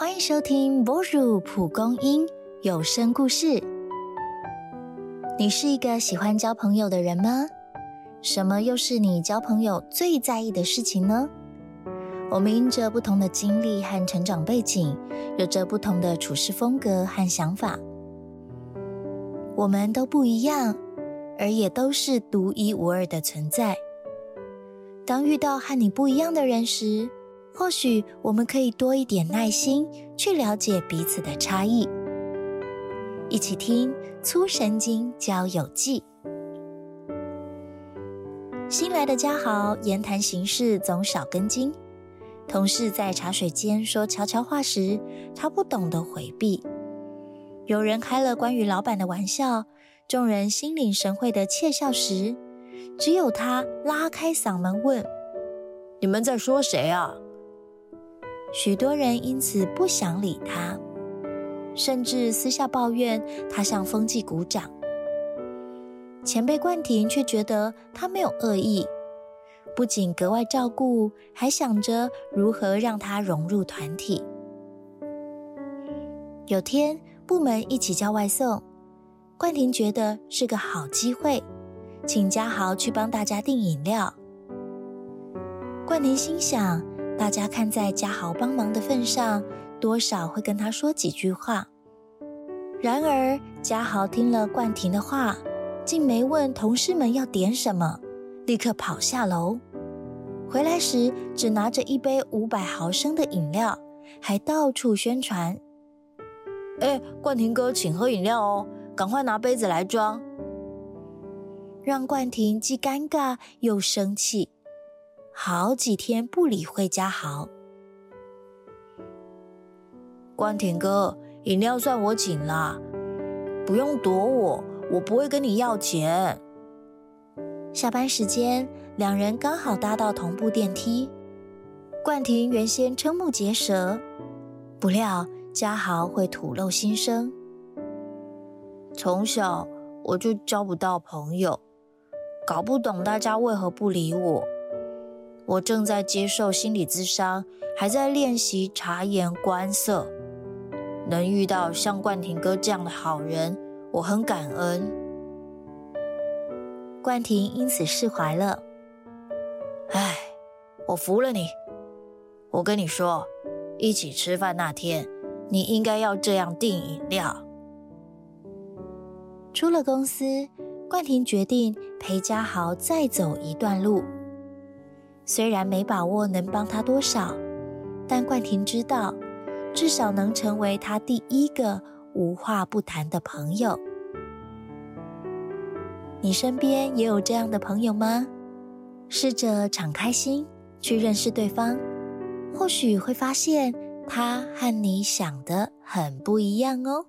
欢迎收听《波乳蒲公英有声故事》。你是一个喜欢交朋友的人吗？什么又是你交朋友最在意的事情呢？我们因着不同的经历和成长背景，有着不同的处事风格和想法。我们都不一样，而也都是独一无二的存在。当遇到和你不一样的人时，或许我们可以多一点耐心，去了解彼此的差异。一起听《粗神经交友记》。新来的嘉豪言谈行事总少根筋，同事在茶水间说悄悄话时，他不懂得回避。有人开了关于老板的玩笑，众人心领神会的窃笑时。只有他拉开嗓门问：“你们在说谁啊？”许多人因此不想理他，甚至私下抱怨他向风纪鼓掌。前辈冠廷却觉得他没有恶意，不仅格外照顾，还想着如何让他融入团体。有天部门一起叫外送，冠廷觉得是个好机会。请嘉豪去帮大家订饮料。冠廷心想，大家看在嘉豪帮忙的份上，多少会跟他说几句话。然而，嘉豪听了冠廷的话，竟没问同事们要点什么，立刻跑下楼。回来时，只拿着一杯五百毫升的饮料，还到处宣传：“哎，冠廷哥，请喝饮料哦，赶快拿杯子来装。”让冠廷既尴尬又生气，好几天不理会嘉豪。冠廷哥，饮料算我请啦，不用躲我，我不会跟你要钱。下班时间，两人刚好搭到同步电梯。冠廷原先瞠目结舌，不料嘉豪会吐露心声：从小我就交不到朋友。搞不懂大家为何不理我。我正在接受心理咨商，还在练习察言观色。能遇到像冠廷哥这样的好人，我很感恩。冠廷因此释怀了。唉，我服了你。我跟你说，一起吃饭那天，你应该要这样订饮料。出了公司。冠廷决定陪嘉豪再走一段路，虽然没把握能帮他多少，但冠廷知道，至少能成为他第一个无话不谈的朋友。你身边也有这样的朋友吗？试着敞开心去认识对方，或许会发现他和你想的很不一样哦。